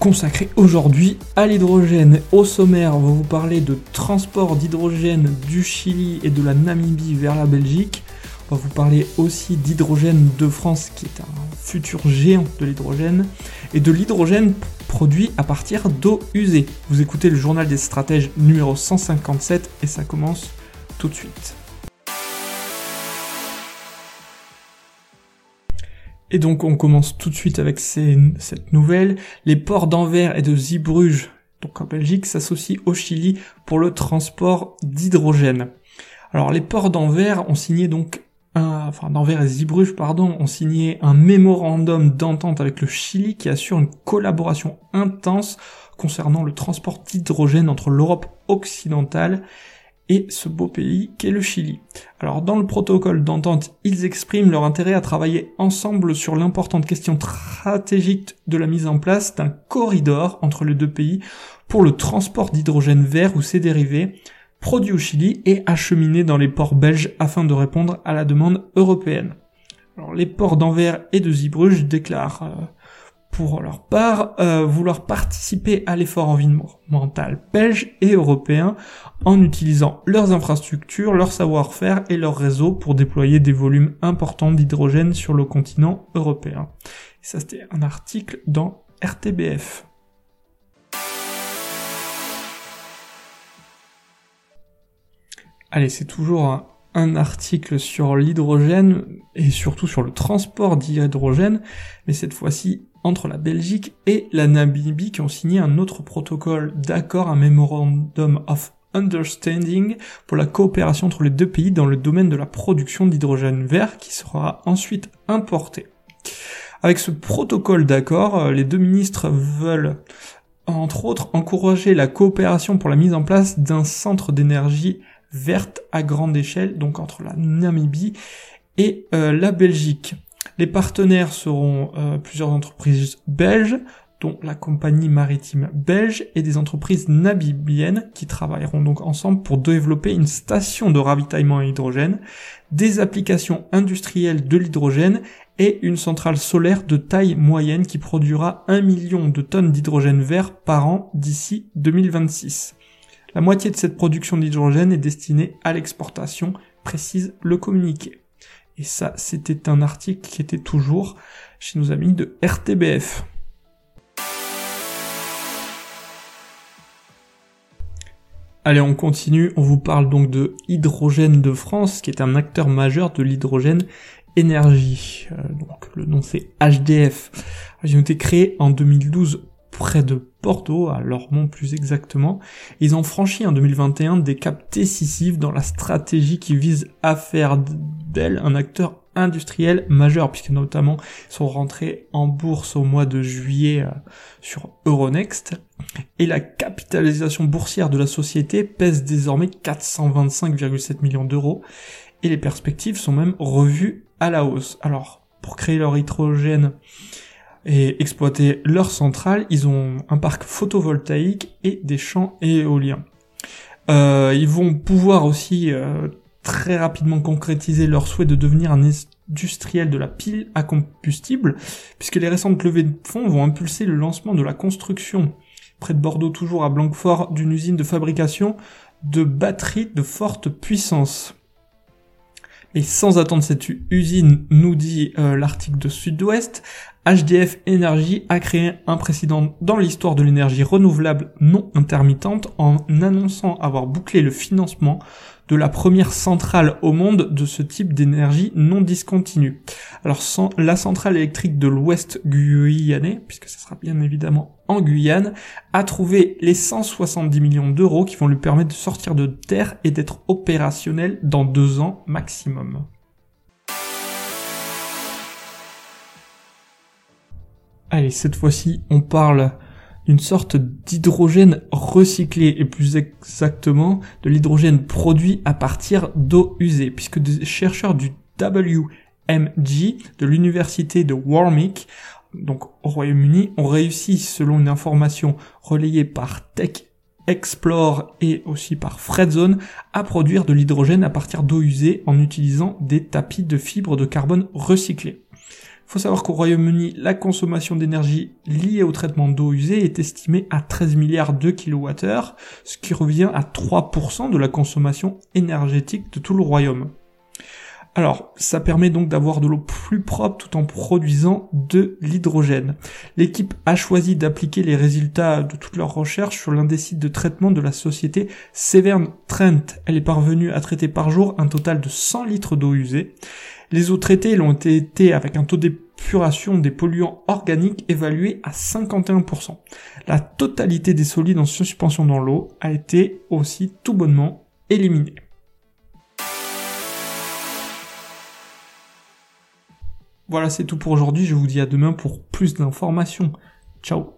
consacré aujourd'hui à l'hydrogène. Au sommaire, on va vous parler de transport d'hydrogène du Chili et de la Namibie vers la Belgique. On va vous parler aussi d'hydrogène de France qui est un futur géant de l'hydrogène et de l'hydrogène produit à partir d'eau usée. Vous écoutez le journal des stratèges numéro 157 et ça commence tout de suite. Et donc on commence tout de suite avec cette nouvelle. Les ports d'Anvers et de Zeebrugge, donc en Belgique, s'associent au Chili pour le transport d'hydrogène. Alors les ports d'Anvers ont signé donc un, enfin d'Anvers et Zeebrugge pardon, ont signé un mémorandum d'entente avec le Chili qui assure une collaboration intense concernant le transport d'hydrogène entre l'Europe occidentale et ce beau pays qu'est le Chili. Alors dans le protocole d'entente, ils expriment leur intérêt à travailler ensemble sur l'importante question stratégique de la mise en place d'un corridor entre les deux pays pour le transport d'hydrogène vert ou ses dérivés, produits au Chili et acheminés dans les ports belges afin de répondre à la demande européenne. Alors les ports d'Anvers et de Zeebrugge déclarent euh, pour leur part, euh, vouloir participer à l'effort environnemental belge et européen en utilisant leurs infrastructures, leur savoir-faire et leur réseau pour déployer des volumes importants d'hydrogène sur le continent européen. Et ça, c'était un article dans RTBF. Allez, c'est toujours un, un article sur l'hydrogène et surtout sur le transport d'hydrogène, mais cette fois-ci entre la Belgique et la Namibie qui ont signé un autre protocole d'accord, un Memorandum of Understanding pour la coopération entre les deux pays dans le domaine de la production d'hydrogène vert qui sera ensuite importé. Avec ce protocole d'accord, euh, les deux ministres veulent entre autres encourager la coopération pour la mise en place d'un centre d'énergie verte à grande échelle, donc entre la Namibie et euh, la Belgique. Les partenaires seront euh, plusieurs entreprises belges, dont la compagnie maritime belge et des entreprises namibiennes qui travailleront donc ensemble pour développer une station de ravitaillement à hydrogène, des applications industrielles de l'hydrogène et une centrale solaire de taille moyenne qui produira un million de tonnes d'hydrogène vert par an d'ici 2026. La moitié de cette production d'hydrogène est destinée à l'exportation, précise le communiqué. Et ça, c'était un article qui était toujours chez nos amis de RTBF. Allez, on continue. On vous parle donc de Hydrogène de France, qui est un acteur majeur de l'hydrogène énergie. Euh, donc le nom c'est HDF. Ils ont été créés en 2012 près de Bordeaux, à Lormont plus exactement. Ils ont franchi en 2021 des caps décisifs dans la stratégie qui vise à faire d'elle un acteur industriel majeur, puisque notamment sont rentrés en bourse au mois de juillet euh, sur Euronext. Et la capitalisation boursière de la société pèse désormais 425,7 millions d'euros. Et les perspectives sont même revues à la hausse. Alors, pour créer leur hydrogène, et exploiter leur centrale, ils ont un parc photovoltaïque et des champs éoliens. Euh, ils vont pouvoir aussi euh, très rapidement concrétiser leur souhait de devenir un industriel de la pile à combustible, puisque les récentes levées de fonds vont impulser le lancement de la construction, près de Bordeaux toujours à Blanquefort, d'une usine de fabrication de batteries de forte puissance. Et sans attendre cette usine, nous dit euh, l'article de Sud-Ouest, HDF Energy a créé un précédent dans l'histoire de l'énergie renouvelable non intermittente en annonçant avoir bouclé le financement de la première centrale au monde de ce type d'énergie non discontinue. Alors la centrale électrique de l'Ouest guyanais, puisque ce sera bien évidemment en Guyane, a trouvé les 170 millions d'euros qui vont lui permettre de sortir de terre et d'être opérationnel dans deux ans maximum. Allez, cette fois-ci, on parle une sorte d'hydrogène recyclé, et plus exactement de l'hydrogène produit à partir d'eau usée, puisque des chercheurs du WMG de l'université de Warwick, donc au Royaume-Uni, ont réussi, selon une information relayée par Tech Explore et aussi par Fredzone à produire de l'hydrogène à partir d'eau usée en utilisant des tapis de fibres de carbone recyclés. Faut savoir qu'au Royaume-Uni, la consommation d'énergie liée au traitement d'eau usée est estimée à 13 milliards de kilowattheures, ce qui revient à 3% de la consommation énergétique de tout le royaume. Alors, ça permet donc d'avoir de l'eau plus propre tout en produisant de l'hydrogène. L'équipe a choisi d'appliquer les résultats de toutes leurs recherches sur l'un de traitement de la société Severn Trent. Elle est parvenue à traiter par jour un total de 100 litres d'eau usée. Les eaux traitées l'ont été avec un taux d'épuration des polluants organiques évalué à 51%. La totalité des solides en suspension dans l'eau a été aussi tout bonnement éliminée. Voilà, c'est tout pour aujourd'hui. Je vous dis à demain pour plus d'informations. Ciao.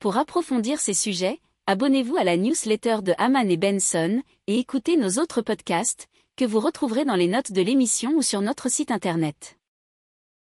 Pour approfondir ces sujets, abonnez-vous à la newsletter de Haman et Benson et écoutez nos autres podcasts que vous retrouverez dans les notes de l'émission ou sur notre site internet.